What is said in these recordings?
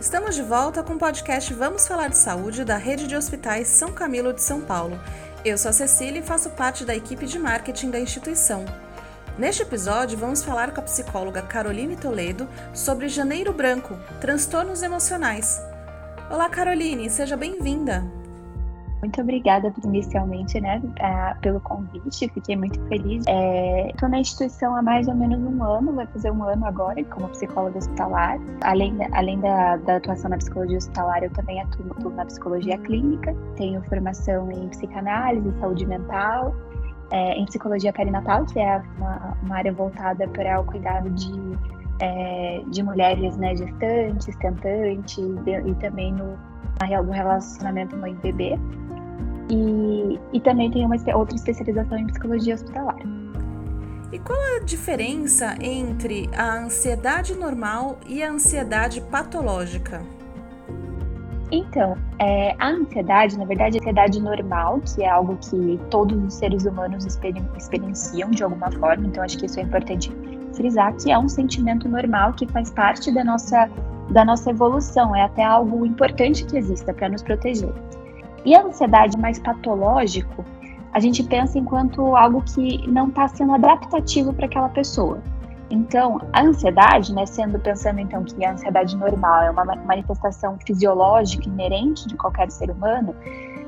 Estamos de volta com o podcast Vamos Falar de Saúde da Rede de Hospitais São Camilo de São Paulo. Eu sou a Cecília e faço parte da equipe de marketing da instituição. Neste episódio, vamos falar com a psicóloga Caroline Toledo sobre Janeiro Branco, transtornos emocionais. Olá, Caroline, seja bem-vinda. Muito obrigada inicialmente, né, pelo convite. Fiquei muito feliz. Estou é, na instituição há mais ou menos um ano, vai fazer um ano agora como psicóloga hospitalar. Além, além da, da atuação na psicologia hospitalar, eu também atuo, atuo na psicologia clínica. Tenho formação em psicanálise, saúde mental, é, em psicologia perinatal, que é uma, uma área voltada para o cuidado de, é, de mulheres né, gestantes, tentantes, e também no, no relacionamento mãe-bebê. E, e também tem uma outra especialização em psicologia hospitalar. E qual a diferença entre a ansiedade normal e a ansiedade patológica? Então, é, a ansiedade, na verdade, a ansiedade normal, que é algo que todos os seres humanos experienciam de alguma forma, então acho que isso é importante frisar, que é um sentimento normal que faz parte da nossa, da nossa evolução, é até algo importante que exista para nos proteger. E a ansiedade mais patológico, a gente pensa enquanto algo que não está sendo adaptativo para aquela pessoa. Então, a ansiedade, né, sendo pensando então que a ansiedade normal é uma manifestação fisiológica inerente de qualquer ser humano,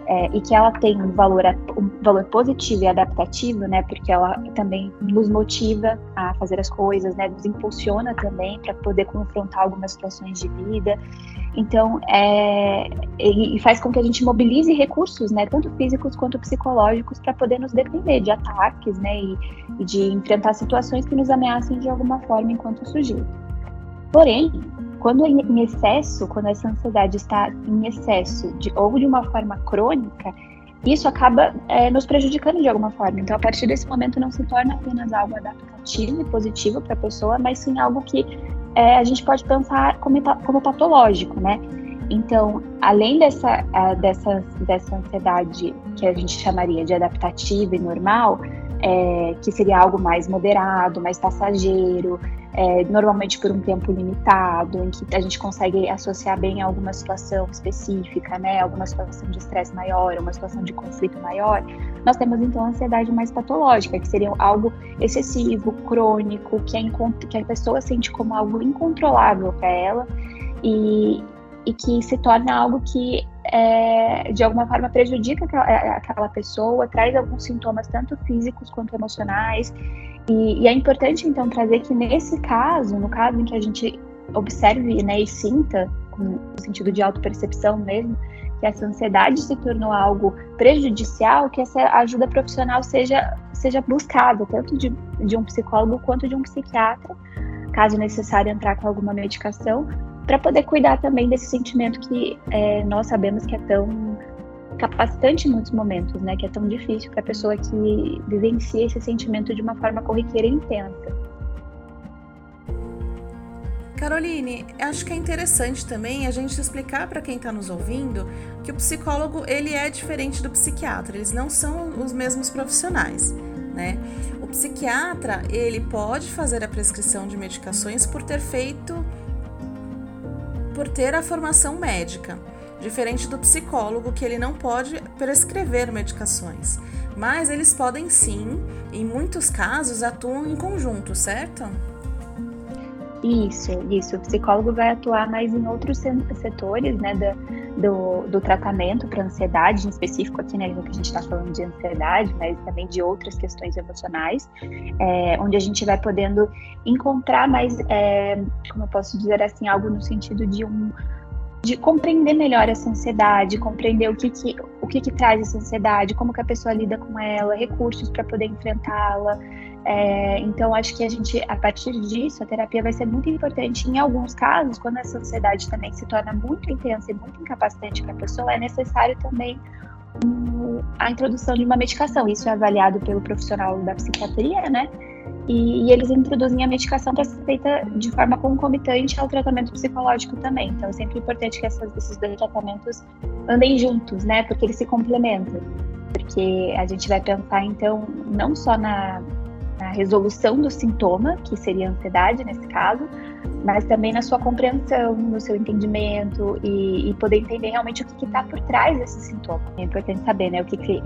é, e que ela tem um valor, um valor positivo e adaptativo, né, porque ela também nos motiva a fazer as coisas, né, nos impulsiona também para poder confrontar algumas situações de vida. Então, é, e faz com que a gente mobilize recursos, né, tanto físicos quanto psicológicos, para poder nos defender de ataques, né, e, e, de enfrentar situações que nos ameacem de alguma forma enquanto sujeito. Porém, quando em excesso, quando essa ansiedade está em excesso, de, ou de uma forma crônica, isso acaba é, nos prejudicando de alguma forma. Então, a partir desse momento, não se torna apenas algo adaptativo e positivo para a pessoa, mas sim algo que é, a gente pode pensar como, como patológico, né? Então, além dessa, dessa, dessa ansiedade que a gente chamaria de adaptativa e normal, é, que seria algo mais moderado, mais passageiro, é, normalmente por um tempo limitado, em que a gente consegue associar bem a alguma situação específica, né, alguma situação de estresse maior, uma situação de conflito maior, nós temos então a ansiedade mais patológica, que seria algo excessivo, crônico, que a, que a pessoa sente como algo incontrolável para ela e, e que se torna algo que é, de alguma forma prejudica aquela, aquela pessoa, traz alguns sintomas tanto físicos quanto emocionais e, e, é importante, então, trazer que nesse caso, no caso em que a gente observe né, e sinta, no sentido de autopercepção mesmo, que essa ansiedade se tornou algo prejudicial, que essa ajuda profissional seja, seja buscada, tanto de, de um psicólogo quanto de um psiquiatra, caso necessário entrar com alguma medicação, para poder cuidar também desse sentimento que é, nós sabemos que é tão capacitante em muitos momentos, né? Que é tão difícil para a pessoa que vivencia esse sentimento de uma forma corriqueira e intensa. Caroline, acho que é interessante também a gente explicar para quem está nos ouvindo que o psicólogo ele é diferente do psiquiatra, eles não são os mesmos profissionais, né? O psiquiatra ele pode fazer a prescrição de medicações por ter feito, por ter a formação médica diferente do psicólogo, que ele não pode prescrever medicações. Mas eles podem sim, em muitos casos, atuam em conjunto, certo? Isso, isso. O psicólogo vai atuar mais em outros setores, né, do, do, do tratamento para ansiedade, em específico aqui, né, que a gente está falando de ansiedade, mas também de outras questões emocionais, é, onde a gente vai podendo encontrar mais, é, como eu posso dizer assim, algo no sentido de um de compreender melhor essa ansiedade, compreender o que que, o que, que traz essa ansiedade, como que a pessoa lida com ela, recursos para poder enfrentá-la. É, então, acho que a gente, a partir disso, a terapia vai ser muito importante. Em alguns casos, quando essa ansiedade também se torna muito intensa e muito incapacitante para a pessoa, é necessário também um, a introdução de uma medicação. Isso é avaliado pelo profissional da psiquiatria, né? E, e, eles introduzem a medicação para ser feita de forma concomitante ao tratamento psicológico também. Então, é sempre importante que essas, esses dois tratamentos andem juntos, né? Porque eles se complementam. Porque a gente vai pensar, então, não só na, na resolução do sintoma, que seria a ansiedade nesse caso, mas também na sua compreensão, no seu entendimento e, e poder entender realmente o que está por trás desse sintoma. É importante saber, né, o que, que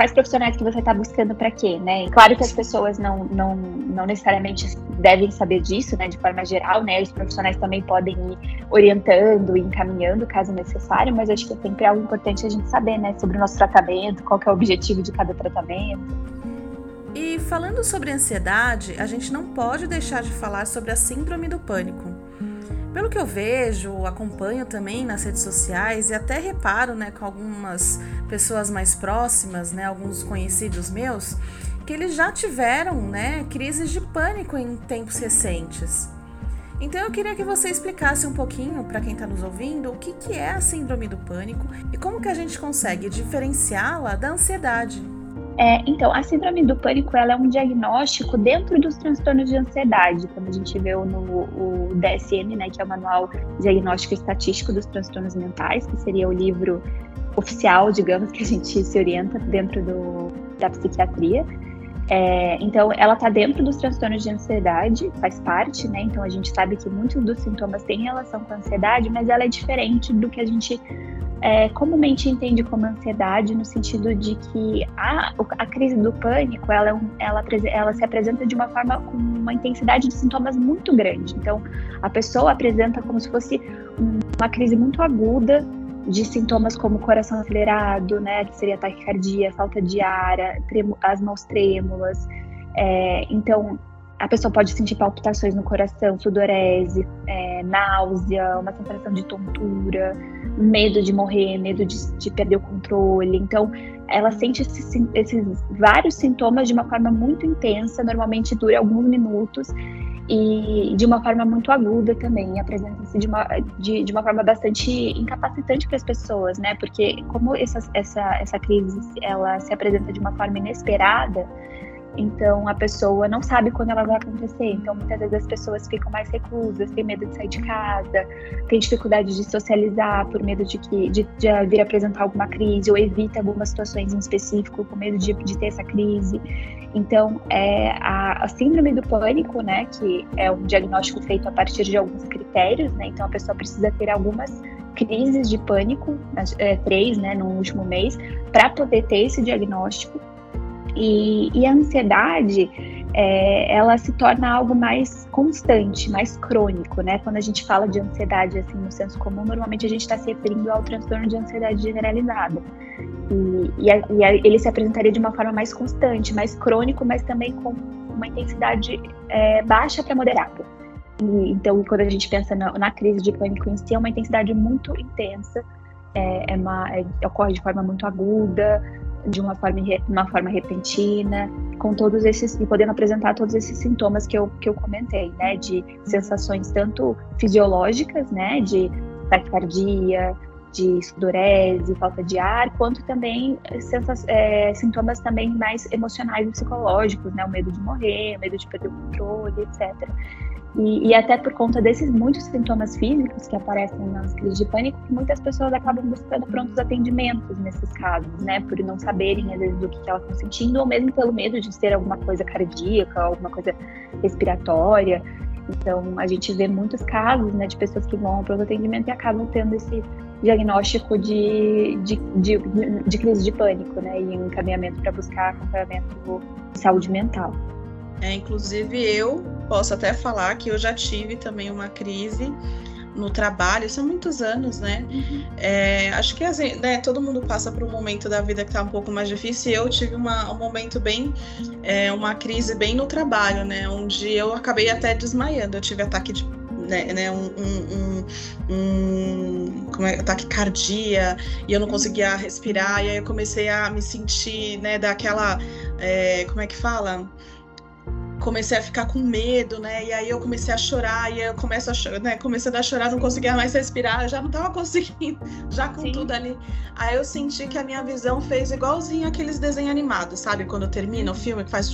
quais profissionais que você está buscando para quê, né? E claro que as pessoas não, não, não necessariamente devem saber disso, né, de forma geral, né? Os profissionais também podem ir orientando e encaminhando caso necessário, mas acho que é sempre algo importante a gente saber, né, sobre o nosso tratamento, qual é o objetivo de cada tratamento. E falando sobre ansiedade, a gente não pode deixar de falar sobre a síndrome do pânico. Pelo que eu vejo, acompanho também nas redes sociais e até reparo, né, com algumas pessoas mais próximas, né, alguns conhecidos meus, que eles já tiveram, né, crises de pânico em tempos recentes. Então eu queria que você explicasse um pouquinho para quem está nos ouvindo o que, que é a síndrome do pânico e como que a gente consegue diferenciá-la da ansiedade. É, então, a síndrome do pânico ela é um diagnóstico dentro dos transtornos de ansiedade. Quando a gente vê no DSM, né, que é o Manual Diagnóstico Estatístico dos Transtornos Mentais, que seria o livro oficial, digamos, que a gente se orienta dentro do, da psiquiatria. É, então, ela está dentro dos transtornos de ansiedade, faz parte, né? Então, a gente sabe que muitos dos sintomas têm relação com a ansiedade, mas ela é diferente do que a gente é, comumente entende como ansiedade, no sentido de que a, a crise do pânico ela, é ela, ela se apresenta de uma forma com uma intensidade de sintomas muito grande. Então, a pessoa apresenta como se fosse uma crise muito aguda de sintomas como coração acelerado, né, que seria taquicardia, falta de ar, as mãos trêmulas. É, então, a pessoa pode sentir palpitações no coração, sudorese, é, náusea, uma sensação de tontura, medo de morrer, medo de, de perder o controle. Então, ela sente esses, esses, vários sintomas de uma forma muito intensa, normalmente dura alguns minutos e de uma forma muito aguda também, apresenta-se de uma, de, de uma forma bastante incapacitante para as pessoas, né? Porque como essa, essa, essa crise ela se apresenta de uma forma inesperada, então a pessoa não sabe quando ela vai acontecer. Então muitas vezes as pessoas ficam mais reclusas, têm medo de sair de casa, têm dificuldade de socializar por medo de que de, de vir apresentar alguma crise ou evita algumas situações em específico com medo de, de ter essa crise. Então é a, a, síndrome do pânico, né, que é um diagnóstico feito a partir de alguns critérios, né. Então a pessoa precisa ter algumas crises de pânico, é, três, né, no último mês, para poder ter esse diagnóstico. E, e a ansiedade, é, ela se torna algo mais constante, mais crônico, né? Quando a gente fala de ansiedade, assim, no senso comum, normalmente a gente está se referindo ao transtorno de ansiedade generalizada. E, e, a, e a, ele se apresentaria de uma forma mais constante, mais crônico, mas também com uma intensidade é, baixa para moderada. E, então, quando a gente pensa na, na, crise de pânico em si, é uma intensidade muito intensa, é, é uma, é, ocorre de forma muito aguda, de uma forma, uma forma repentina, com todos esses e podendo apresentar todos esses sintomas que eu, que eu comentei, né, de sensações tanto fisiológicas, né, de taquicardia, de sudorese, falta de ar, quanto também é, sintomas também mais emocionais e psicológicos, né, o medo de morrer, o medo de perder o controle, etc. E, e, até por conta desses muitos sintomas físicos que aparecem nas crises de pânico, muitas pessoas acabam buscando prontos atendimentos nesses casos, né? Por não saberem, às vezes, do que, que elas estão sentindo, ou mesmo pelo medo de ser alguma coisa cardíaca, alguma coisa respiratória. Então, a gente vê muitos casos, né, de pessoas que vão ao pronto atendimento e acabam tendo esse diagnóstico de, de, de, de crise de pânico, né? E um encaminhamento para buscar acompanhamento de saúde mental. É, inclusive eu posso até falar que eu já tive também uma crise no trabalho, são muitos anos, né? Uhum. É, acho que assim, né, todo mundo passa por um momento da vida que tá um pouco mais difícil. E eu tive uma, um momento bem, é, uma crise bem no trabalho, né? Onde eu acabei até desmaiando. Eu tive ataque de né, né um, um, um, um como é, ataque cardíaco e eu não conseguia respirar e aí eu comecei a me sentir né daquela é, como é que fala comecei a ficar com medo, né? E aí eu comecei a chorar, e aí eu começo a chorar, né? Comecei a chorar, não conseguia mais respirar, já não tava conseguindo, já com Sim. tudo ali. Aí eu senti que a minha visão fez igualzinho aqueles desenhos animados, sabe? Quando termina o filme, que faz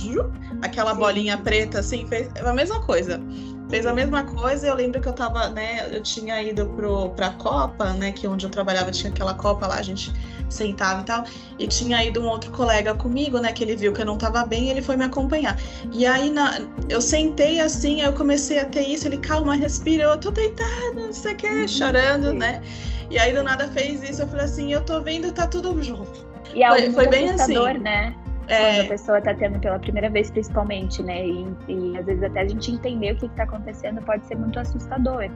aquela bolinha preta, assim, fez a mesma coisa. Fez a mesma coisa. Eu lembro que eu tava, né, eu tinha ido pro, pra Copa, né, que onde eu trabalhava tinha aquela Copa lá, a gente sentava e tal. E tinha ido um outro colega comigo, né, que ele viu que eu não tava bem e ele foi me acompanhar. E aí na, eu sentei assim, eu comecei a ter isso, ele, calma, respira, eu tô deitada, não sei o que, uhum. chorando, né. E aí do nada fez isso, eu falei assim, eu tô vendo, tá tudo junto. E é foi, foi bem assim. né? É... Quando a pessoa está tendo pela primeira vez, principalmente, né? E, e, às vezes até a gente entender o que está acontecendo pode ser muito assustador.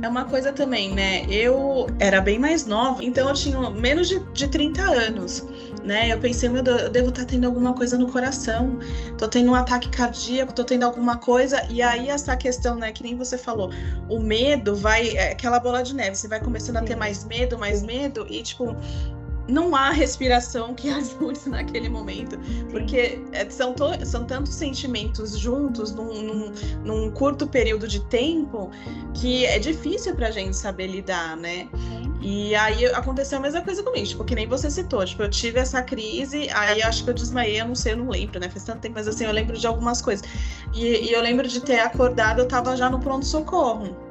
É uma coisa também, né? Eu era bem mais nova, então eu tinha menos de, de 30 anos, né? Eu pensei, meu Deus, eu devo estar tá tendo alguma coisa no coração, tô tendo um ataque cardíaco, tô tendo alguma coisa, e aí essa questão, né, que nem você falou, o medo vai, é aquela bola de neve, você vai começando a ter mais medo, mais medo, e tipo, não há respiração que ajude naquele momento, porque é, são, são tantos sentimentos juntos num, num, num, curto período de tempo que é difícil para a gente saber lidar, né? E aí aconteceu a mesma coisa comigo, tipo, que nem você citou, tipo, eu tive essa crise, aí acho que eu desmaiei, eu não sei, eu não lembro, né? Faz tanto tempo, mas assim, eu lembro de algumas coisas. E, e eu lembro de ter acordado, eu tava já no pronto-socorro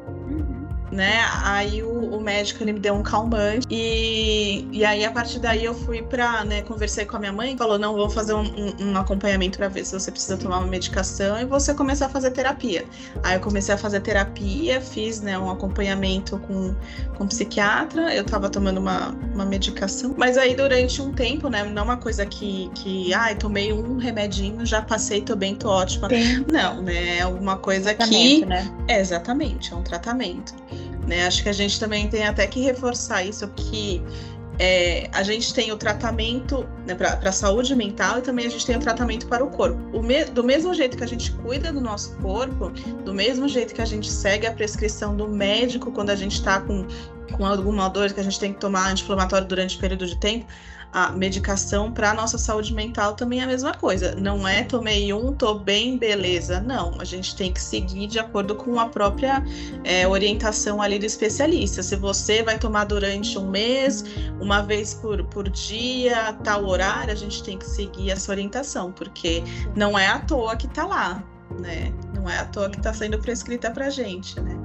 né? Aí o, o, médico ele me deu um calmante e, e aí a partir daí eu fui pra, né, conversei com a minha mãe, falou, não, vou fazer um, um, um acompanhamento para ver se você precisa tomar uma medicação e você começar a fazer terapia. Aí eu comecei a fazer terapia, fiz, né, um acompanhamento com, com um psiquiatra, eu tava tomando uma, uma medicação, mas aí durante um tempo, né, não é uma coisa que, que ai, tomei um remedinho, já passei, tô bem, tô ótima. Sim. Não, né, é alguma coisa que... Né? É, exatamente, é um tratamento. Né? Acho que a gente também tem até que reforçar isso, que é, a gente tem o tratamento né, para a saúde mental e também a gente tem o tratamento para o corpo. O me, do mesmo jeito que a gente cuida do nosso corpo, do mesmo jeito que a gente segue a prescrição do médico quando a gente está com, com alguma dor que a gente tem que tomar anti-inflamatório durante um período de tempo, a medicação para nossa saúde mental também é a mesma coisa. Não é tomei um, tô bem, beleza. Não, a gente tem que seguir de acordo com a própria é, orientação ali do especialista. Se você vai tomar durante um mês, uma vez por, por dia, tal horário, a gente tem que seguir essa orientação, porque não é à toa que tá lá, né? Não é à toa que está sendo prescrita pra gente, né?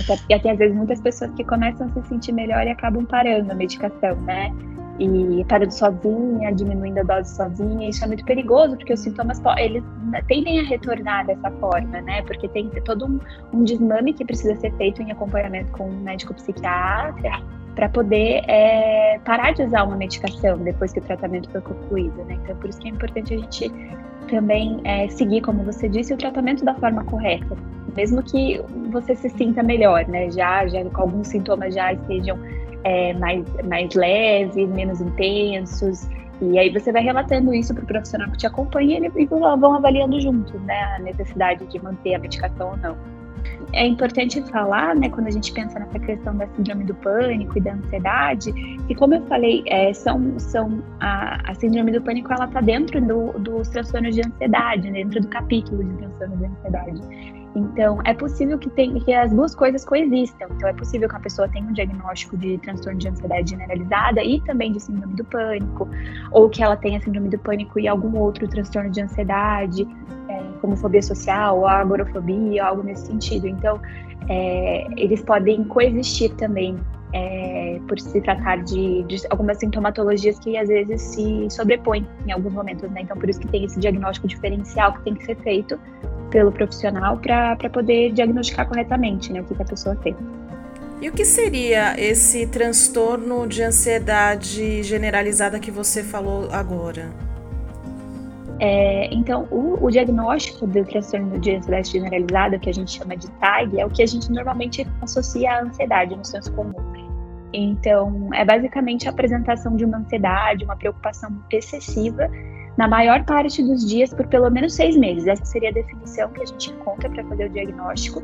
Até porque tem às vezes muitas pessoas que começam a se sentir melhor e acabam parando a medicação, né? E parando sozinha, diminuindo a dose sozinha, isso é muito perigoso, porque os sintomas eles tendem a retornar dessa forma, né? Porque tem todo um, um desmame que precisa ser feito em acompanhamento com um médico psiquiatra para poder é, parar de usar uma medicação depois que o tratamento foi concluído, né? Então, por isso que é importante a gente também é, seguir, como você disse, o tratamento da forma correta, mesmo que você se sinta melhor, né? Já, já com alguns sintomas já estejam é, mais, mais leves, menos intensos. E aí você vai relatando isso para o profissional que te acompanha e eles vão avaliando juntos, né, a necessidade de manter a medicação ou não. É importante falar, né, quando a gente pensa nessa questão da síndrome do pânico e da ansiedade, que como eu falei, é, são, são a, a síndrome do pânico ela está dentro do, dos transtornos de ansiedade, né, dentro do capítulo de transtornos de ansiedade. Então, é possível que, tem, que as duas coisas coexistam. Então, é possível que a pessoa tenha um diagnóstico de transtorno de ansiedade generalizada e também de síndrome do pânico, ou que ela tenha síndrome do pânico e algum outro transtorno de ansiedade, é, como fobia social, ou agorafobia, algo nesse sentido. Então, é, eles podem coexistir também. É, por se tratar de, de, algumas sintomatologias que às vezes se sobrepõem em alguns momentos, né? Então, por isso que tem esse diagnóstico diferencial que tem que ser feito pelo profissional para poder diagnosticar corretamente né, o que, que a pessoa tem. E o que seria esse transtorno de ansiedade generalizada que você falou agora? É, então, o, o, diagnóstico do transtorno de ansiedade generalizada, que a gente chama de TAG, é o que a gente normalmente associa à ansiedade no senso comum. Então, é basicamente a apresentação de uma ansiedade, uma preocupação excessiva na maior parte dos dias por pelo menos seis meses. Essa seria a definição que a gente encontra para fazer o diagnóstico.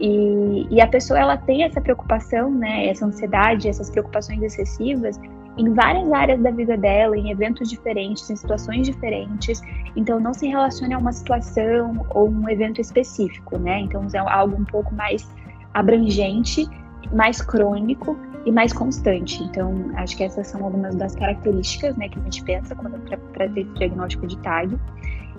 E, e, a pessoa ela tem essa preocupação, né, essa ansiedade, essas preocupações excessivas em várias áreas da vida dela, em eventos diferentes, em situações diferentes. Então não se relaciona a uma situação ou um evento específico, né? Então é algo um pouco mais abrangente, mais crônico e mais constante. Então, acho que essas são algumas das características né, que a gente pensa quando para ter esse diagnóstico de TAG.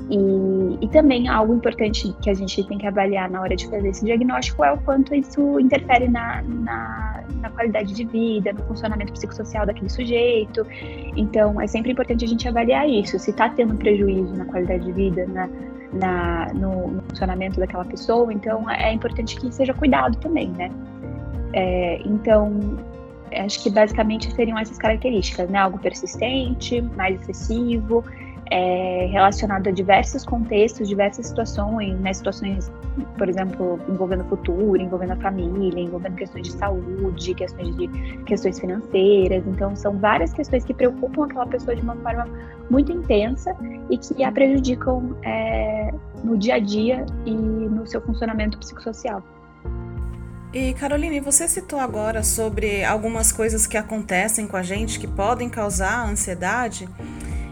E, e também algo importante que a gente tem que avaliar na hora de fazer esse diagnóstico é o quanto isso interfere na, na, na qualidade de vida, no funcionamento psicossocial daquele sujeito. Então, é sempre importante a gente avaliar isso. Se está tendo prejuízo na qualidade de vida, na, na, no, no, funcionamento daquela pessoa, então é importante que seja cuidado também, né? É, então, acho que basicamente seriam essas características, né? Algo persistente, mais excessivo, é, relacionado a diversos contextos, diversas situações, né, situações, por exemplo, envolvendo o futuro, envolvendo a família, envolvendo questões de saúde, questões de questões financeiras. Então, são várias questões que preocupam aquela pessoa de uma forma muito intensa e que a prejudicam é, no dia a dia e no seu funcionamento psicossocial. E Caroline, você citou agora sobre algumas coisas que acontecem com a gente que podem causar ansiedade.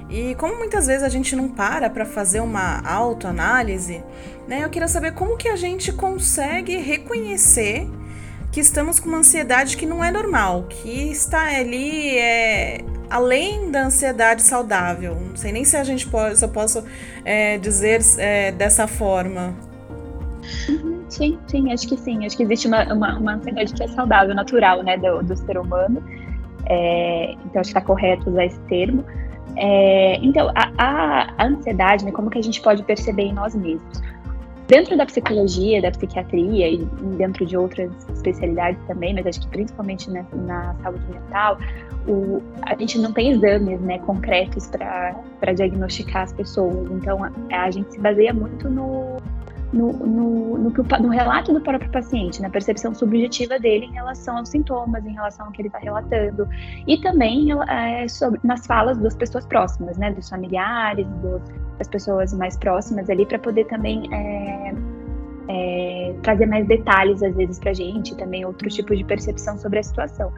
E como muitas vezes a gente não para para fazer uma autoanálise, né? Eu queria saber como que a gente consegue reconhecer que estamos com uma ansiedade que não é normal, que está ali é, além da ansiedade saudável. Não sei nem se a gente pode, se eu posso é, dizer é, dessa forma. Sim, sim, acho que sim. Acho que existe uma, uma, uma ansiedade que é saudável, natural, né, do, do ser humano. É, então acho que está correto usar esse termo. É, então, a, a, ansiedade, né, como que a gente pode perceber em nós mesmos? Dentro da psicologia, da psiquiatria e dentro de outras especialidades também, mas acho que principalmente na, na saúde mental, o, a gente não tem exames né, concretos para diagnosticar as pessoas. Então, a, a gente se baseia muito no, no, no, no, no, relato do próprio paciente, na percepção subjetiva dele em relação aos sintomas, em relação ao que ele está relatando, e também é, sobre, nas falas das pessoas próximas, né, dos familiares, dos, das pessoas mais próximas ali, para poder também é, é, trazer mais detalhes, às vezes, para a gente, também outros tipos de percepção sobre a situação.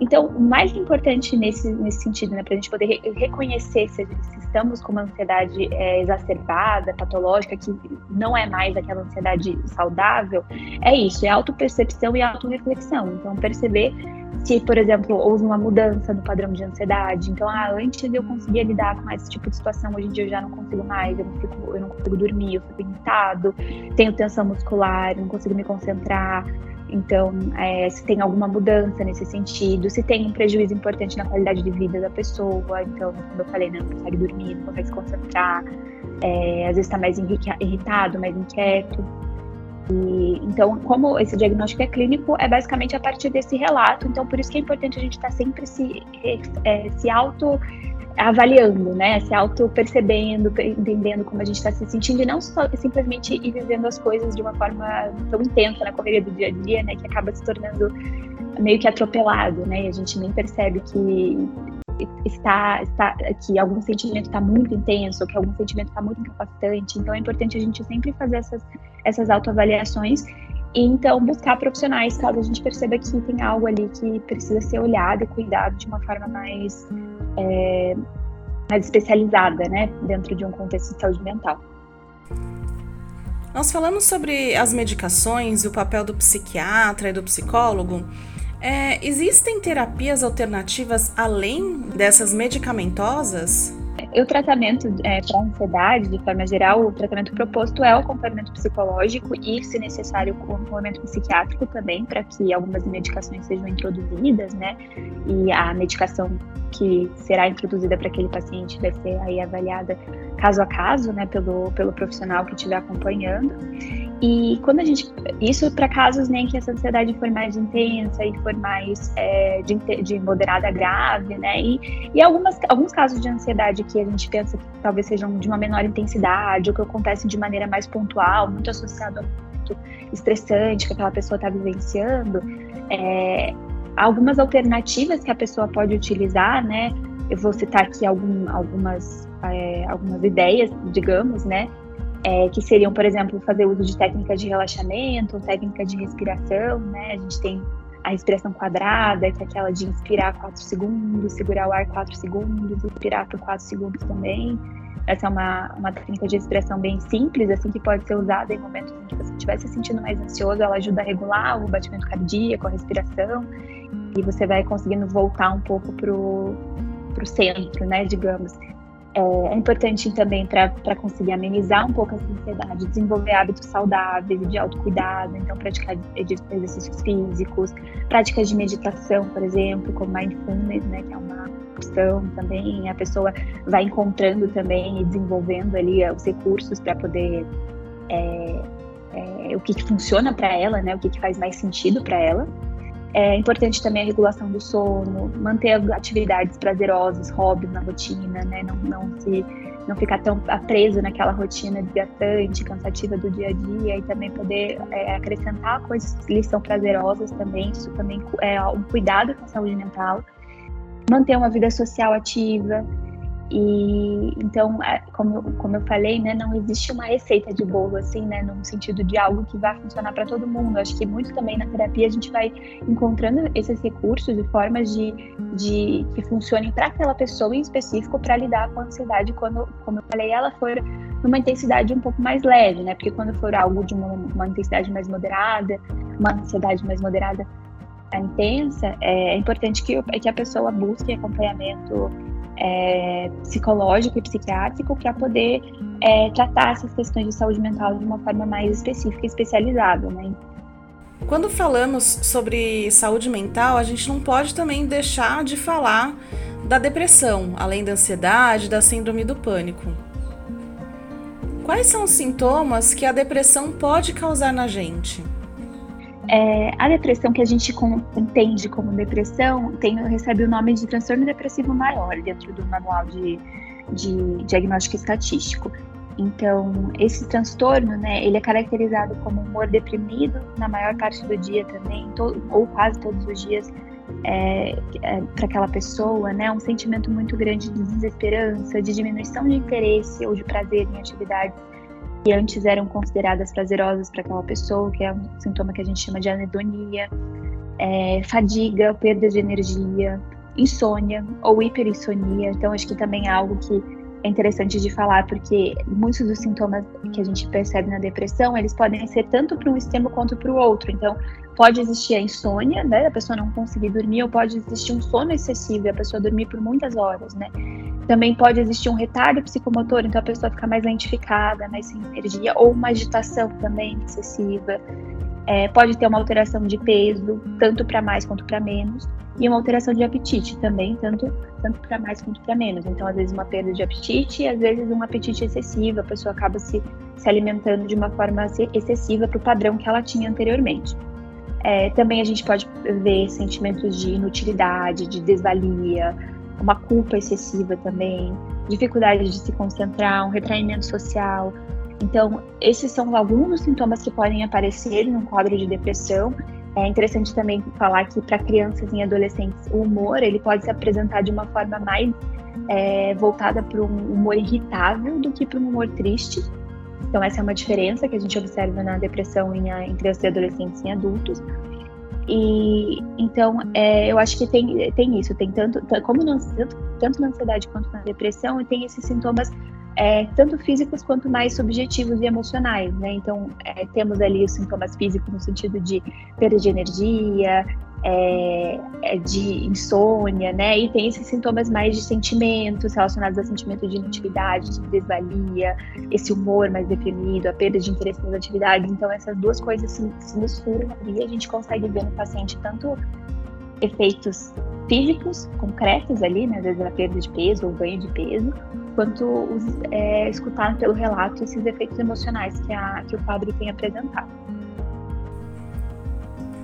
Então, o mais importante nesse, nesse sentido, né, para a gente poder re reconhecer se, se, estamos com uma ansiedade é, exacerbada, patológica, que não é mais aquela ansiedade saudável, é isso, é autopercepção e autorreflexão. Então, perceber se, por exemplo, houve uma mudança no padrão de ansiedade. Então, ah, antes eu conseguia lidar com esse tipo de situação, hoje em dia eu já não consigo mais, eu não, fico, eu não consigo dormir, eu fico irritado, tenho tensão muscular, não consigo me concentrar. Então, é, se tem alguma mudança nesse sentido, se tem um prejuízo importante na qualidade de vida da pessoa, então, como eu falei, né, não consegue dormir, não consegue se concentrar, é, às vezes está mais irritado, mais inquieto. E, então, como esse diagnóstico é clínico, é basicamente a partir desse relato. Então, por isso que é importante a gente estar tá sempre se, é, se auto avaliando, né? Se auto-percebendo, entendendo como a gente está se sentindo e não só simplesmente ir vivendo as coisas de uma forma tão intensa na correria do dia a dia, né? Que acaba se tornando meio que atropelado, né? E a gente nem percebe que está, está que algum sentimento está muito intenso, que algum sentimento está muito incapacitante. Então é importante a gente sempre fazer essas, essas autoavaliações e então buscar profissionais caso a gente perceba que tem algo ali que precisa ser olhado e cuidado de uma forma mais, é, mais especializada, né, dentro de um contexto de saúde mental. Nós falamos sobre as medicações e o papel do psiquiatra e do psicólogo. É, existem terapias alternativas além dessas medicamentosas? O tratamento é, para ansiedade, de forma geral, o tratamento proposto é o acompanhamento psicológico e, se necessário, o acompanhamento psiquiátrico também, para que algumas medicações sejam introduzidas, né? E a medicação que será introduzida para aquele paciente vai ser aí avaliada caso a caso, né, pelo, pelo profissional que estiver acompanhando. E quando a gente. Isso para casos né, que essa ansiedade for mais intensa e for mais é, de, de, moderada grave, né? E, e algumas, alguns casos de ansiedade que a gente pensa que talvez sejam de uma menor intensidade ou que acontecem de maneira mais pontual, muito associado a muito estressante que aquela pessoa está vivenciando, é, algumas alternativas que a pessoa pode utilizar, né? Eu vou citar aqui algum, algumas, é, algumas ideias, digamos, né? É, que seriam, por exemplo, fazer uso de técnicas de relaxamento, técnica de respiração, né? A gente tem a respiração quadrada, que é aquela de inspirar 4 segundos, segurar o ar 4 segundos, expirar por 4 segundos também. Essa é uma, uma técnica de respiração bem simples, assim, que pode ser usada em momentos em que você estiver se sentindo mais ansioso. Ela ajuda a regular o batimento cardíaco, a respiração, e você vai conseguindo voltar um pouco pro, pro centro, né, digamos. É, é importante também para conseguir amenizar um pouco essa ansiedade, desenvolver hábitos saudáveis de autocuidado, então praticar exercícios físicos, práticas de meditação, por exemplo, como mindfulness, né, que é uma opção também, a pessoa vai encontrando também e desenvolvendo ali os recursos para poder é, é, o que, que funciona para ela, né, o que, que faz mais sentido para ela. É importante também a regulação do sono, manter atividades prazerosas, hobbies na rotina, né? Não, não se não ficar tão preso naquela rotina desgastante, cansativa do dia a dia e também poder é, acrescentar coisas que lhe são prazerosas também. Isso também é um cuidado com a saúde mental. Manter uma vida social ativa, e então, é, como, como eu falei, né, não existe uma receita de bolo, assim, né, sentido de algo que vai funcionar para todo mundo. Acho que muito também na terapia a gente vai encontrando esses recursos e formas de, de que funcionem para aquela pessoa em específico para lidar com a ansiedade quando, como eu falei, ela for numa intensidade um pouco mais leve, né? Porque quando for algo de uma, uma intensidade mais moderada, uma ansiedade mais moderada, intensa, é, é importante que, que a pessoa busque acompanhamento é, psicológico e psiquiátrico para poder é, tratar essas questões de saúde mental de uma forma mais específica e especializada, né? Quando falamos sobre saúde mental, a gente não pode também deixar de falar da depressão, além da ansiedade, da síndrome do pânico. Quais são os sintomas que a depressão pode causar na gente? É, a depressão que a gente com, entende como depressão tem, recebe o nome de transtorno depressivo maior dentro do manual de, de diagnóstico estatístico. Então, esse transtorno, né, ele é caracterizado como humor deprimido na maior parte do dia também, ou quase todos os dias, é, é, para aquela pessoa, né, um sentimento muito grande de desesperança, de diminuição de interesse ou de prazer em atividades que antes eram consideradas prazerosas para aquela pessoa, que é um sintoma que a gente chama de anedonia, é, fadiga, perda de energia, insônia ou hiperinsonia. Então, acho que também é algo que é interessante de falar, porque muitos dos sintomas que a gente percebe na depressão, eles podem ser tanto para um extremo quanto para o outro. Então, pode existir a insônia, né, a pessoa não conseguir dormir, ou pode existir um sono excessivo e a pessoa dormir por muitas horas, né. Também pode existir um retardo psicomotor, então a pessoa fica mais lentificada, mais sem energia, ou uma agitação também excessiva. É, pode ter uma alteração de peso, tanto para mais quanto para menos, e uma alteração de apetite também, tanto, tanto para mais quanto para menos. Então, às vezes, uma perda de apetite e às vezes um apetite excessivo, a pessoa acaba se, se alimentando de uma forma excessiva para o padrão que ela tinha anteriormente. É, também a gente pode ver sentimentos de inutilidade, de desvalia, uma culpa excessiva também, dificuldade de se concentrar, um retraimento social. Então, esses são alguns dos sintomas que podem aparecer num quadro de depressão. É interessante também falar que para crianças e adolescentes o humor ele pode se apresentar de uma forma mais é, voltada para um humor irritável do que para um humor triste. Então essa é uma diferença que a gente observa na depressão em, em crianças e adolescentes e adultos. E então é, eu acho que tem, tem isso, tem tanto, como não, tanto, tanto na ansiedade quanto na depressão, e tem esses sintomas é, tanto físicos quanto mais subjetivos e emocionais, né? Então é, temos ali os sintomas físicos no sentido de perda de energia, é, é, de insônia, né? E tem esses sintomas mais de sentimentos relacionados a sentimento de inutilidade, de desvalia, esse humor mais deprimido, a perda de interesse nas atividades. Então, essas duas coisas se, se misturam e a gente consegue ver no paciente tanto efeitos físicos concretos ali, né? Às vezes a perda de peso ou ganho de peso, quanto os, é, escutar pelo relato esses efeitos emocionais que, a, que o quadro tem apresentado.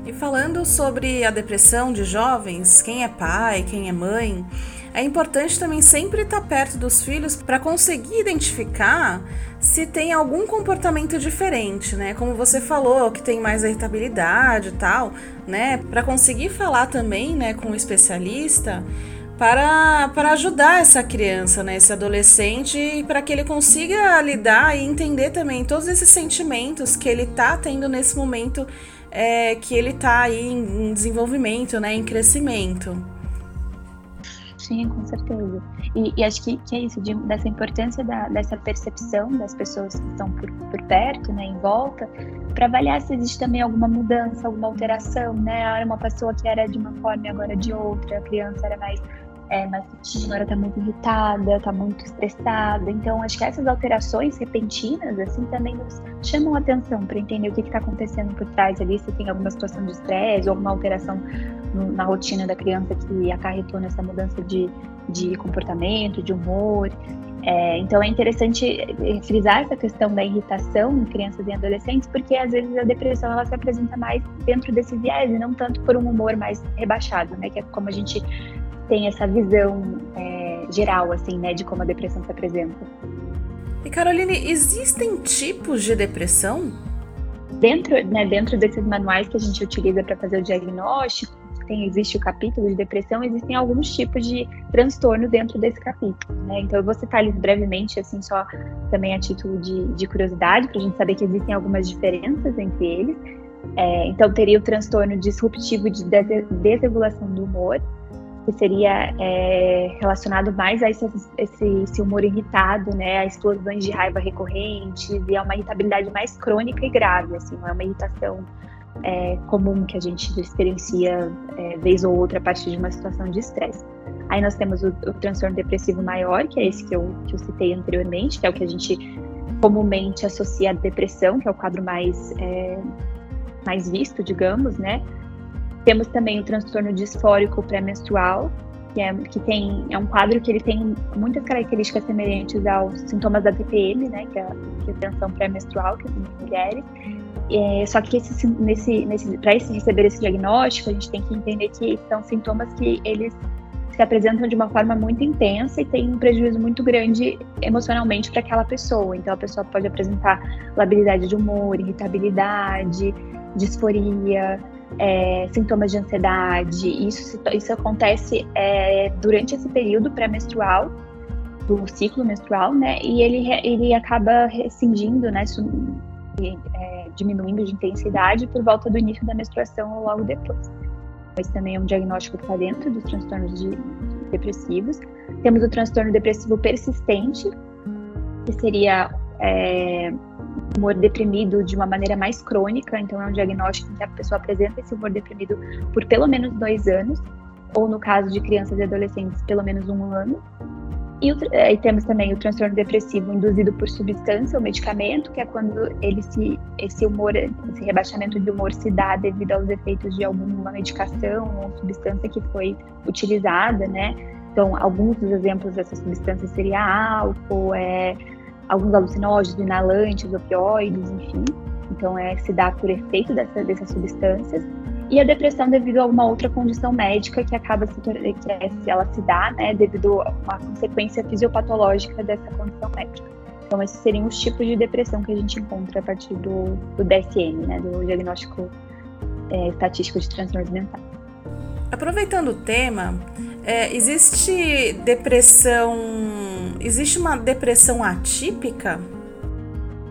E falando sobre a depressão de jovens, quem é pai, quem é mãe, é importante também sempre estar perto dos filhos para conseguir identificar se tem algum comportamento diferente, né? Como você falou, que tem mais irritabilidade e tal, né? Para conseguir falar também, né, com o um especialista para, para ajudar essa criança, né, esse adolescente, para que ele consiga lidar e entender também todos esses sentimentos que ele está tendo nesse momento é, que ele está aí em, desenvolvimento, né, em crescimento. Sim, com certeza. E, e acho que, que, é isso, de, dessa importância da, dessa percepção das pessoas que estão por, por perto, né, em volta, para avaliar se existe também alguma mudança, alguma alteração, né? Era uma pessoa que era de uma forma e agora de outra, a criança era mais é, mais agora tá muito irritada, tá muito estressada. Então, acho que essas alterações repentinas, assim, também nos chamam a atenção para entender o que está acontecendo por trás ali, se tem alguma situação de estresse ou alguma alteração no, na rotina da criança que acarretou nessa mudança de, de comportamento, de humor. É, então é interessante frisar essa questão da irritação em crianças e adolescentes, porque às vezes a depressão ela se apresenta mais dentro desse viés e não tanto por um humor mais rebaixado, né? Que é como a gente tem essa visão é, geral, assim, né, de como a depressão se apresenta. E Caroline, existem tipos de depressão? Dentro, né, dentro desses manuais que a gente utiliza para fazer o diagnóstico, tem, existe o capítulo de depressão, existem alguns tipos de transtorno dentro desse capítulo, né? Então eu vou citar eles brevemente, assim, só também a título de, de curiosidade, para a gente saber que existem algumas diferenças entre eles. É, então teria o transtorno disruptivo de desregulação do humor, que seria é, relacionado mais a esse, esse, esse, humor irritado, né, a explosões de raiva recorrentes e a uma irritabilidade mais crônica e grave, assim, não é uma irritação é, comum que a gente experiencia é, vez ou outra a partir de uma situação de estresse. Aí nós temos o, o, transtorno depressivo maior, que é esse que eu, que eu citei anteriormente, que é o que a gente comumente associa à depressão, que é o quadro mais, é, mais visto, digamos, né? Temos também o transtorno disfórico pré-menstrual, que, é, que tem, é um quadro que ele tem muitas características semelhantes aos sintomas da TPM, né, que é, a tensão pré-menstrual, que é mulheres. É, só que esse, nesse, nesse, para receber esse diagnóstico, a gente tem que entender que são sintomas que eles se apresentam de uma forma muito intensa e tem um prejuízo muito grande emocionalmente para aquela pessoa. Então, a pessoa pode apresentar labilidade de humor, irritabilidade, disforia, é, sintomas de ansiedade. Isso, isso acontece é, durante esse período pré-menstrual, do ciclo menstrual, né? E ele, ele acaba rescindindo, né? É, diminuindo de intensidade por volta do início da menstruação ou logo depois. Esse também é um diagnóstico que está dentro dos transtornos de, depressivos. Temos o transtorno depressivo persistente, que seria é, humor deprimido de uma maneira mais crônica, então é um diagnóstico em que a pessoa apresenta esse humor deprimido por pelo menos dois anos, ou no caso de crianças e adolescentes, pelo menos um ano. E, o, eh, e temos também o transtorno depressivo induzido por substância ou medicamento, que é quando ele se, esse humor, esse rebaixamento de humor se dá devido aos efeitos de alguma medicação ou substância que foi utilizada, né? Então, alguns dos exemplos dessas substâncias seria álcool, é, alguns alucinógenos, inalantes, opioides, enfim. Então, é, se dá por efeito dessa, dessas substâncias. E a depressão devido a uma outra condição médica que acaba se, que é, ela se dá, né, devido a uma consequência fisiopatológica dessa condição médica. Então, esses seriam os tipos de depressão que a gente encontra a partir do, do DSM, né, do diagnóstico é, estatístico de transtornos mentais. Aproveitando o tema, é, existe depressão. Existe uma depressão atípica?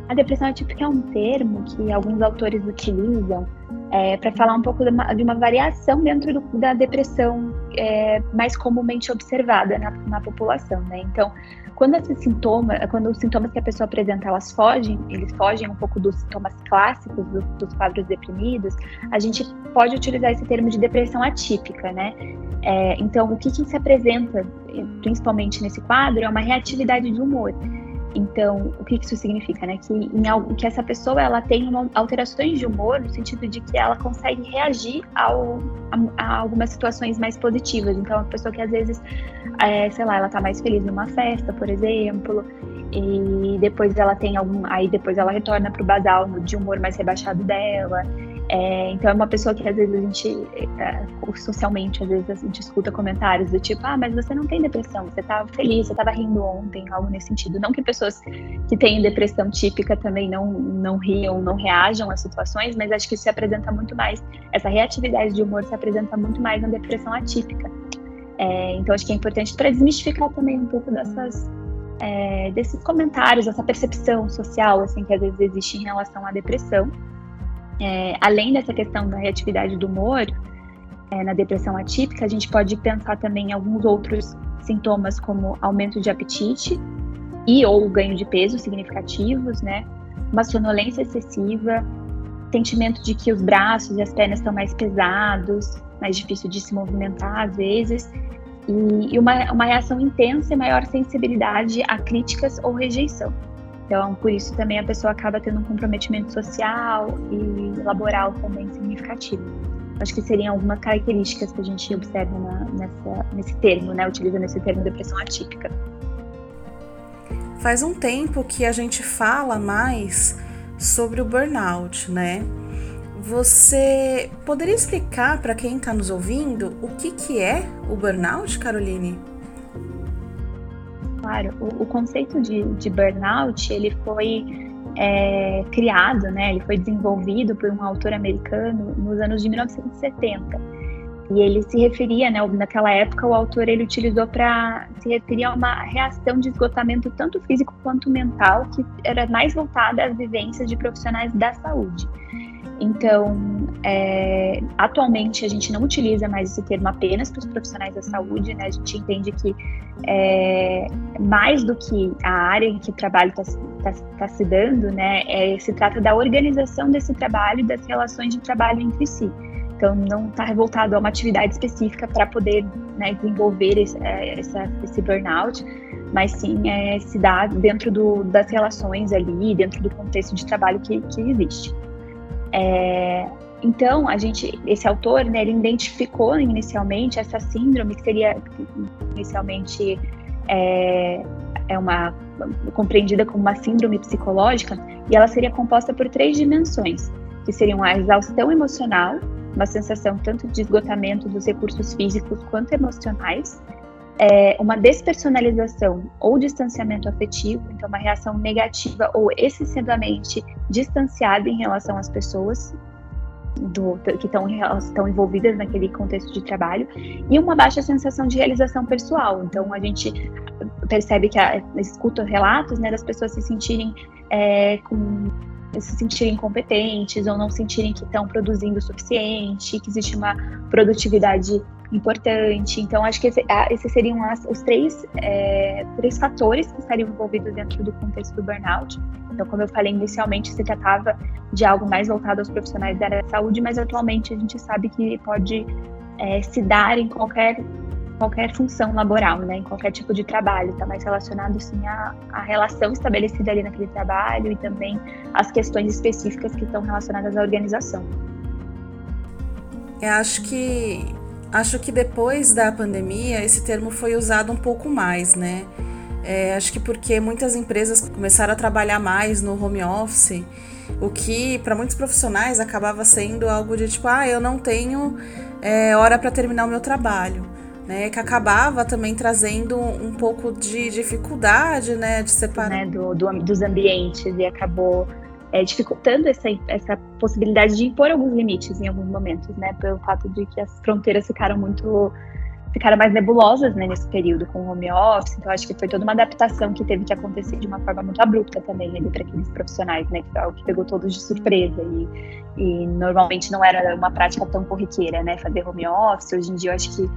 A depressão atípica é um termo que alguns autores utilizam é, para falar um pouco de uma, de uma variação dentro do, da depressão é, mais comumente observada na, na população, né? Então, quando esses sintomas, quando os sintomas que a pessoa apresenta, elas fogem, eles fogem um pouco dos sintomas clássicos dos, quadros deprimidos, a gente pode utilizar esse termo de depressão atípica, né? É, então, o que, que se apresenta, principalmente nesse quadro, é uma reatividade de humor. Então, o que isso significa, né? Que, em, que essa pessoa ela tem uma, alterações de humor no sentido de que ela consegue reagir ao, a, a algumas situações mais positivas. Então, a pessoa que às vezes, é, sei lá, ela tá mais feliz numa festa, por exemplo, e depois ela tem algum, aí depois ela retorna pro basal de humor mais rebaixado dela. É, então é uma pessoa que às vezes a gente, é, socialmente, às vezes a gente escuta comentários do tipo, ah, mas você não tem depressão, você estava feliz, você estava rindo ontem, algo nesse sentido. Não que pessoas que têm depressão típica também não, não riam, não reajam às situações, mas acho que isso se apresenta muito mais, essa reatividade de humor se apresenta muito mais na depressão atípica. É, então acho que é importante para desmistificar também um pouco dessas, é, desses comentários, essa percepção social assim que às vezes existe em relação à depressão. É, além dessa questão da reatividade do humor, é, na depressão atípica, a gente pode pensar também em alguns outros sintomas, como aumento de apetite e ou ganho de peso significativos, né? Uma sonolência excessiva, sentimento de que os braços e as pernas estão mais pesados, mais difícil de se movimentar às vezes, e, e uma, uma reação intensa e maior sensibilidade a críticas ou rejeição. Então, por isso também a pessoa acaba tendo um comprometimento social e laboral também significativo. Acho que seriam algumas características que a gente observa na, nessa, nesse termo, né, utilizando esse termo depressão atípica. Faz um tempo que a gente fala mais sobre o burnout, né? Você poderia explicar para quem está nos ouvindo o que, que é o burnout, Caroline? Claro, o, o conceito de, de, burnout ele foi é, criado, né? Ele foi desenvolvido por um autor americano nos anos de 1970 e ele se referia, né, naquela época o autor ele utilizou para se referir a uma reação de esgotamento tanto físico quanto mental que era mais voltada às vivências de profissionais da saúde. Então, é, atualmente a gente não utiliza mais esse termo apenas para os profissionais da saúde, né? A gente entende que é, mais do que a área em que o trabalho está tá, tá se dando, né? É, se trata da organização desse trabalho e das relações de trabalho entre si. Então, não está revoltado a uma atividade específica para poder né, desenvolver esse, é, essa, esse burnout, mas sim é, se dá dentro do, das relações ali, dentro do contexto de trabalho que, que existe. É, então, a gente, esse autor, né, ele identificou inicialmente essa síndrome que seria inicialmente é, é uma compreendida como uma síndrome psicológica e ela seria composta por três dimensões, que seriam a exaustão emocional, uma sensação tanto de esgotamento dos recursos físicos quanto emocionais, é, uma despersonalização ou distanciamento afetivo, então uma reação negativa ou excessivamente distanciada em relação às pessoas do, que estão envolvidas naquele contexto de trabalho, e uma baixa sensação de realização pessoal. Então a gente percebe que a, escuta relatos né, das pessoas se sentirem é, com se sentirem incompetentes ou não sentirem que estão produzindo o suficiente, que existe uma produtividade importante. Então, acho que esse, esses seriam as, os três, é, três fatores que estariam envolvidos dentro do contexto do burnout. Então, como eu falei inicialmente, se tratava de algo mais voltado aos profissionais da área da saúde, mas atualmente a gente sabe que pode é, se dar em qualquer qualquer função laboral, né, em qualquer tipo de trabalho, está mais relacionado sim à, à, relação estabelecida ali naquele trabalho e também às questões específicas que estão relacionadas à organização. Eu acho que acho que depois da pandemia esse termo foi usado um pouco mais, né? É, acho que porque muitas empresas começaram a trabalhar mais no home office, o que para muitos profissionais acabava sendo algo de tipo, ah, eu não tenho é, hora para terminar o meu trabalho né, que acabava também trazendo um pouco de dificuldade, né, de separar. Né, do, do, dos ambientes e acabou é, dificultando essa, essa possibilidade de impor alguns limites em alguns momentos, né, pelo fato de que as fronteiras ficaram muito ficaram mais nebulosas né, nesse período com o home office, então acho que foi toda uma adaptação que teve que acontecer de uma forma muito abrupta também para aqueles profissionais, né, que foi algo que pegou todos de surpresa. E, e normalmente não era uma prática tão corriqueira, né, fazer home office, hoje em dia eu acho que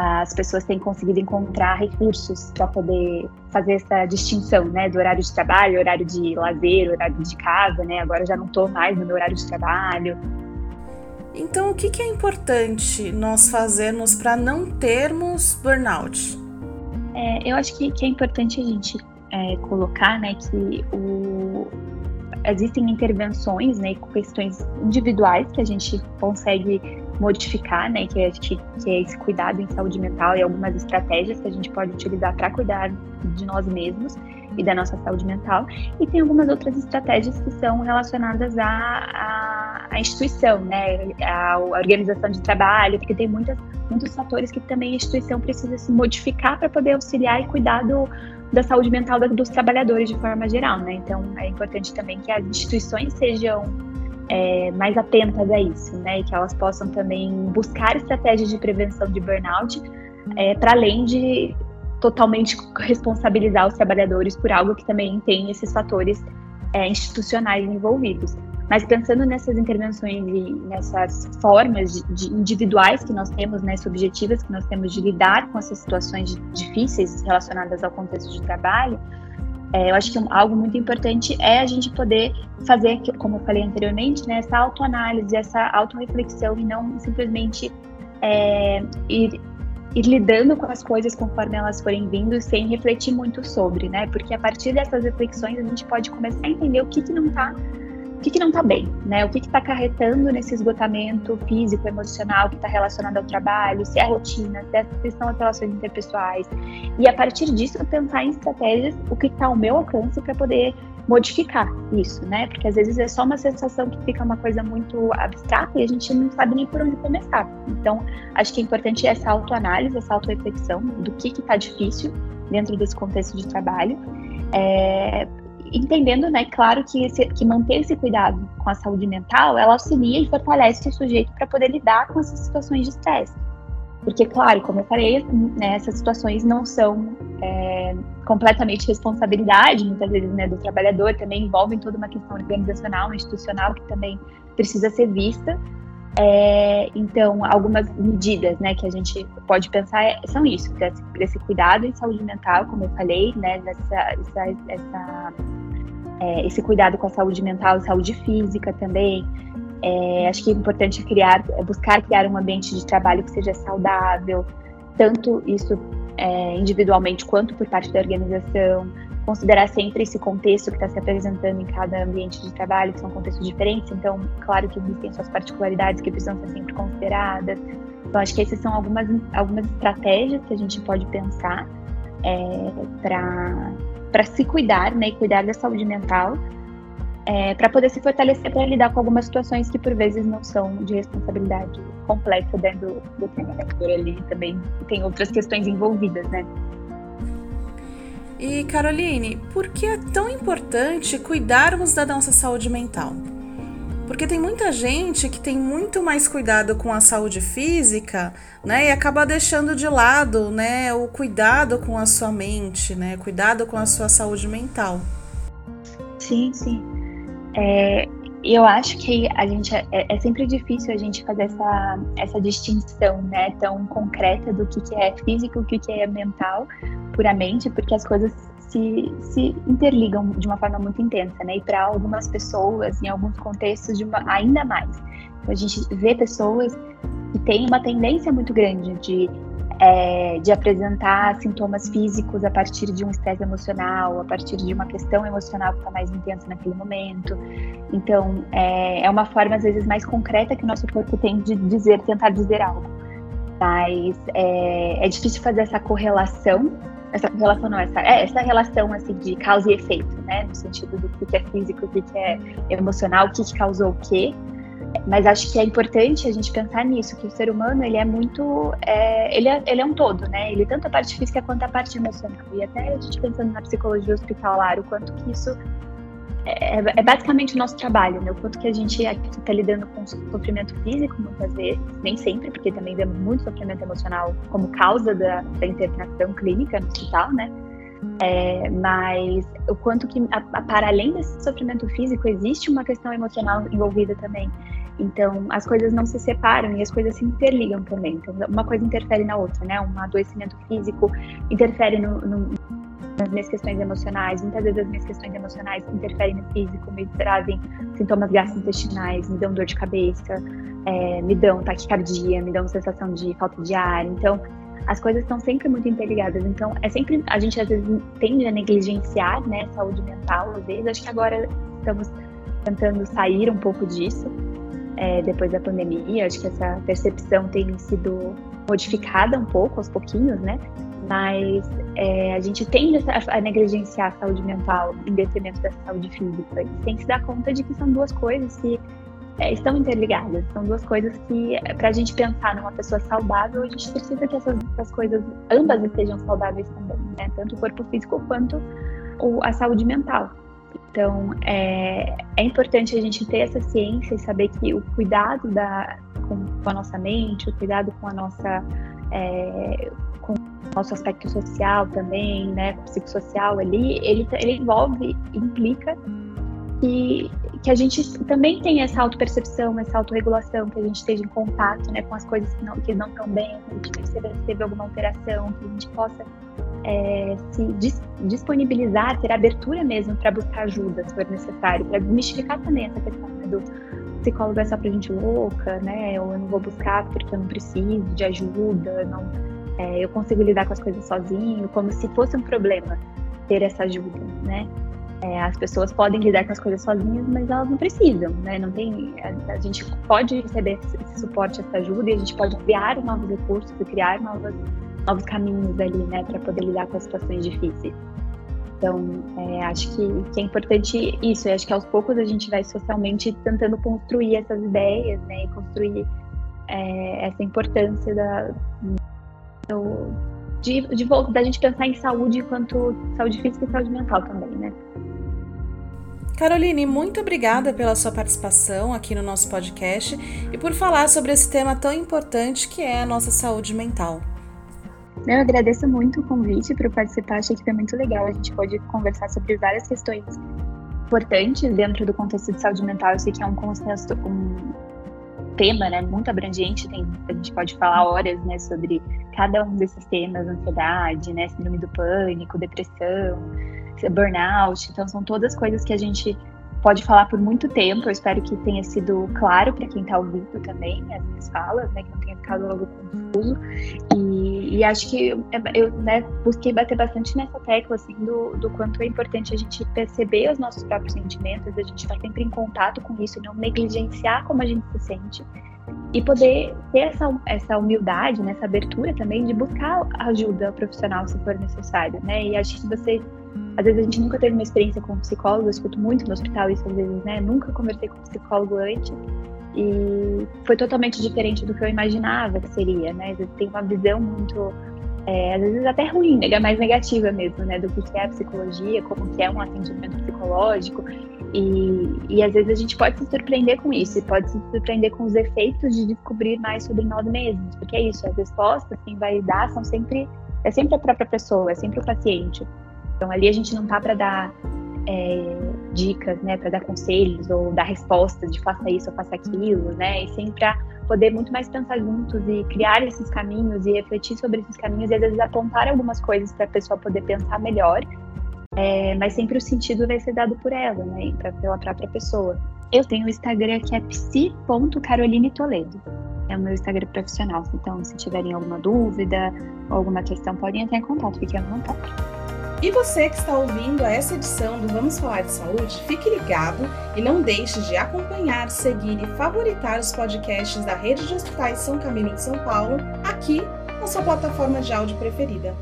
as pessoas têm conseguido encontrar recursos para poder fazer essa distinção, né, do horário de trabalho, horário de lazer, horário de casa, né? Agora já não estou mais no meu horário de trabalho. Então, o que, que é importante nós fazermos para não termos burnout? É, eu acho que, que, é importante a gente é, colocar, né, que o, existem intervenções, né, questões individuais que a gente consegue modificar, né, que é, que, é esse cuidado em saúde mental e algumas estratégias que a gente pode utilizar para cuidar de nós mesmos e da nossa saúde mental. E tem algumas outras estratégias que são relacionadas à, à, à instituição, né, à organização de trabalho, porque tem muitas, muitos fatores que também a instituição precisa se modificar para poder auxiliar e cuidar do, da saúde mental dos trabalhadores de forma geral, né? Então é importante também que as instituições sejam é, mais atentas a isso, né? E que elas possam também buscar estratégias de prevenção de burnout, é, para além de totalmente responsabilizar os trabalhadores por algo que também tem esses fatores é, institucionais envolvidos. Mas pensando nessas intervenções e nessas formas de, de individuais que nós temos, né, subjetivas que nós temos de lidar com essas situações difíceis relacionadas ao contexto de trabalho, é, eu acho que algo muito importante é a gente poder fazer, como eu falei anteriormente, né, essa autoanálise, essa autorreflexão e não simplesmente é, ir ir lidando com as coisas conforme elas forem vindo, sem refletir muito sobre, né? Porque a partir dessas reflexões a gente pode começar a entender o que, que não está o que, que não está bem, né? O que está acarretando nesse esgotamento físico, emocional que está relacionado ao trabalho, se é rotina, se são as relações interpessoais. E a partir disso, pensar em estratégias, o que está ao meu alcance para poder modificar isso, né? Porque às vezes é só uma sensação que fica uma coisa muito abstrata e a gente não sabe nem por onde começar. Então, acho que é importante essa autoanálise, essa autorreflexão do que está difícil dentro desse contexto de trabalho. É, entendendo, né, claro que, esse, que manter esse cuidado com a saúde mental, ela auxilia e fortalece o sujeito para poder lidar com essas situações de estresse. Porque, claro, como eu falei, né, essas situações não são é, completamente responsabilidade, muitas vezes, né, do trabalhador, também envolvem toda uma questão organizacional, institucional, que também precisa ser vista. É, então, algumas medidas né, que a gente pode pensar é, são isso, desse, desse, cuidado em saúde mental, como eu falei, né, dessa, essa, essa, é, esse cuidado com a saúde mental saúde física também. É, acho que é importante criar, é buscar criar um ambiente de trabalho que seja saudável, tanto isso é, individualmente quanto por parte da organização considerar sempre esse contexto que está se apresentando em cada ambiente de trabalho, que são contextos diferentes, então, claro que existem suas particularidades que precisam ser sempre consideradas. Então, acho que essas são algumas, algumas estratégias que a gente pode pensar é, para se cuidar, né, e cuidar da saúde mental, é, para poder se fortalecer para lidar com algumas situações que por vezes não são de responsabilidade completa dentro do, do trabalhador ali também tem outras questões envolvidas, né? E Caroline, por que é tão importante cuidarmos da nossa saúde mental? Porque tem muita gente que tem muito mais cuidado com a saúde física, né, e acaba deixando de lado, né, o cuidado com a sua mente, né, cuidado com a sua saúde mental. Sim, sim. É, eu acho que a gente é, é, sempre difícil a gente fazer essa, essa distinção, né, tão concreta do que, que é físico, o que, que é mental, puramente, porque as coisas se, se interligam de uma forma muito intensa, né? E para algumas pessoas, em alguns contextos, uma, ainda mais. Então, a gente vê pessoas que têm uma tendência muito grande de, é, de apresentar sintomas físicos a partir de um estresse emocional, a partir de uma questão emocional que está mais intensa naquele momento. Então, é, é uma forma, às vezes, mais concreta que o nosso corpo tem de dizer, tentar dizer algo. Mas é, é difícil fazer essa correlação essa relação não, essa, é, essa relação assim de causa e efeito, né, no sentido do que é físico, o que é emocional, o que, que causou o quê. Mas acho que é importante a gente pensar nisso, que o ser humano ele é muito, é, ele, é, ele é um todo, né? Ele tanto a parte física quanto a parte emocional. E até a gente pensando na psicologia hospitalar, o quanto que isso é, é, basicamente o nosso trabalho, né? O quanto que a gente está lidando com sofrimento físico, muitas vezes, nem sempre, porque também vemos muito sofrimento emocional como causa da, da internação clínica no hospital, né? É, mas o quanto que, a, a, para além desse sofrimento físico, existe uma questão emocional envolvida também. Então, as coisas não se separam e as coisas se interligam também. Então, uma coisa interfere na outra, né? Um adoecimento físico interfere no, no nas minhas questões emocionais. Muitas vezes as minhas questões emocionais interferem no físico, me trazem sintomas gastrointestinais, me dão dor de cabeça, é, me dão taquicardia, me dão sensação de falta de ar. Então, as coisas estão sempre muito interligadas. Então, é sempre a gente às vezes tende a negligenciar, né, saúde mental. Às vezes, acho que agora estamos tentando sair um pouco disso. É, depois da pandemia, acho que essa percepção tem sido modificada um pouco, aos pouquinhos, né? mas é, a gente tende a, negligenciar a saúde mental em detrimento da saúde física. E tem que se dar conta de que são duas coisas que é, estão interligadas. São duas coisas que, é, para a gente pensar numa pessoa saudável, a gente precisa que essas, essas coisas, ambas estejam saudáveis também, né? Tanto o corpo físico quanto o, a saúde mental. Então, é, é importante a gente ter essa ciência e saber que o cuidado da, com, com a nossa mente, o cuidado com a nossa. É, com nosso aspecto social também, né, psicossocial ali, ele, ele envolve, implica que, que a gente também tenha essa autopercepção, essa autorregulação, que a gente esteja em contato né, com as coisas que não, que não estão bem, que a gente perceba teve alguma alteração, que a gente possa é, se dis, disponibilizar, ter abertura mesmo para buscar ajuda, se for necessário, para desmistificar também essa questão né, do psicólogo é só pra gente louca, né, ou eu não vou buscar porque eu não preciso de ajuda, não é, eu consigo lidar com as coisas sozinho, como se fosse um problema ter essa ajuda, né? É, as pessoas podem lidar com as coisas sozinhas, mas elas não precisam, né? Não tem, a, a gente pode receber esse, esse, suporte, essa ajuda, e a gente pode criar novos recursos, criar novas, novos caminhos ali, né, para poder lidar com as situações difíceis. Então, é, acho que, que, é importante isso. Eu acho que aos poucos a gente vai socialmente tentando construir essas ideias, né, e construir é, essa importância da, do, de, de, da gente pensar em saúde enquanto saúde física e saúde mental também, né? Caroline, muito obrigada pela sua participação aqui no nosso podcast e por falar sobre esse tema tão importante que é a nossa saúde mental. Eu agradeço muito o convite para participar, achei que foi muito legal. A gente pode conversar sobre várias questões importantes dentro do contexto de saúde mental. Eu sei que é um consenso, um tema né, muito abrangente, tem, a gente pode falar horas né, sobre cada um desses temas, ansiedade, né, síndrome do pânico, depressão, burnout. Então, são todas coisas que a gente pode falar por muito tempo. Eu espero que tenha sido claro para quem está ouvindo também as minhas falas, né, que não tenha ficado logo confuso. E, e acho que eu, eu né, busquei bater bastante nessa tecla assim do, do quanto é importante a gente perceber os nossos próprios sentimentos, a gente estar tá sempre em contato com isso, não negligenciar como a gente se sente e poder ter essa, essa humildade, né, essa abertura também de buscar ajuda profissional se for necessário, né? E acho que você às vezes a gente nunca teve uma experiência com um psicólogo, eu escuto muito no hospital isso às vezes, né? Nunca conversei com um psicólogo antes e foi totalmente diferente do que eu imaginava que seria, né? Às vezes tem uma visão muito, é, às vezes até ruim, né? mais negativa mesmo, né? Do que é a psicologia, como que é um atendimento psicológico e, e às vezes a gente pode se surpreender com isso, e pode se surpreender com os efeitos de descobrir mais sobre nós mesmos, porque é isso, as respostas quem vai dar são sempre, é sempre a própria pessoa, é sempre o paciente. Então ali a gente não tá para dar é, dicas, né, para dar conselhos ou dar respostas de faça isso ou faça aquilo, né, e sempre para poder muito mais pensar juntos e criar esses caminhos e refletir sobre esses caminhos e às vezes apontar algumas coisas para a pessoa poder pensar melhor é, mas sempre o sentido vai ser dado por ela, né? Pra, pela própria pessoa. Eu tenho o Instagram que é psi.caroline.toledo. É o meu Instagram profissional. Então, se tiverem alguma dúvida ou alguma questão, podem entrar em contato, fiquem à vontade. E você que está ouvindo essa edição do Vamos Falar de Saúde, fique ligado e não deixe de acompanhar, seguir e favoritar os podcasts da Rede de Hospitais São Camilo de São Paulo aqui na sua plataforma de áudio preferida.